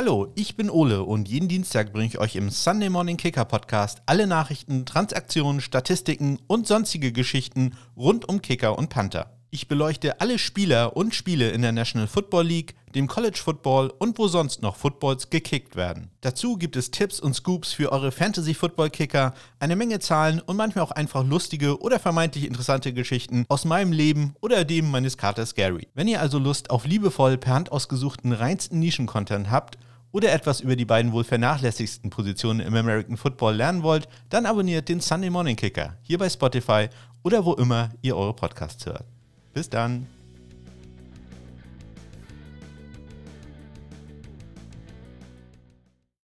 Hallo, ich bin Ole und jeden Dienstag bringe ich euch im Sunday Morning Kicker Podcast alle Nachrichten, Transaktionen, Statistiken und sonstige Geschichten rund um Kicker und Panther. Ich beleuchte alle Spieler und Spiele in der National Football League, dem College Football und wo sonst noch Footballs gekickt werden. Dazu gibt es Tipps und Scoops für eure Fantasy Football Kicker, eine Menge Zahlen und manchmal auch einfach lustige oder vermeintlich interessante Geschichten aus meinem Leben oder dem meines Katers Gary. Wenn ihr also Lust auf liebevoll per Hand ausgesuchten reinsten Nischen-Content habt, oder etwas über die beiden wohl vernachlässigsten Positionen im American Football lernen wollt, dann abonniert den Sunday Morning Kicker hier bei Spotify oder wo immer ihr eure Podcasts hört. Bis dann.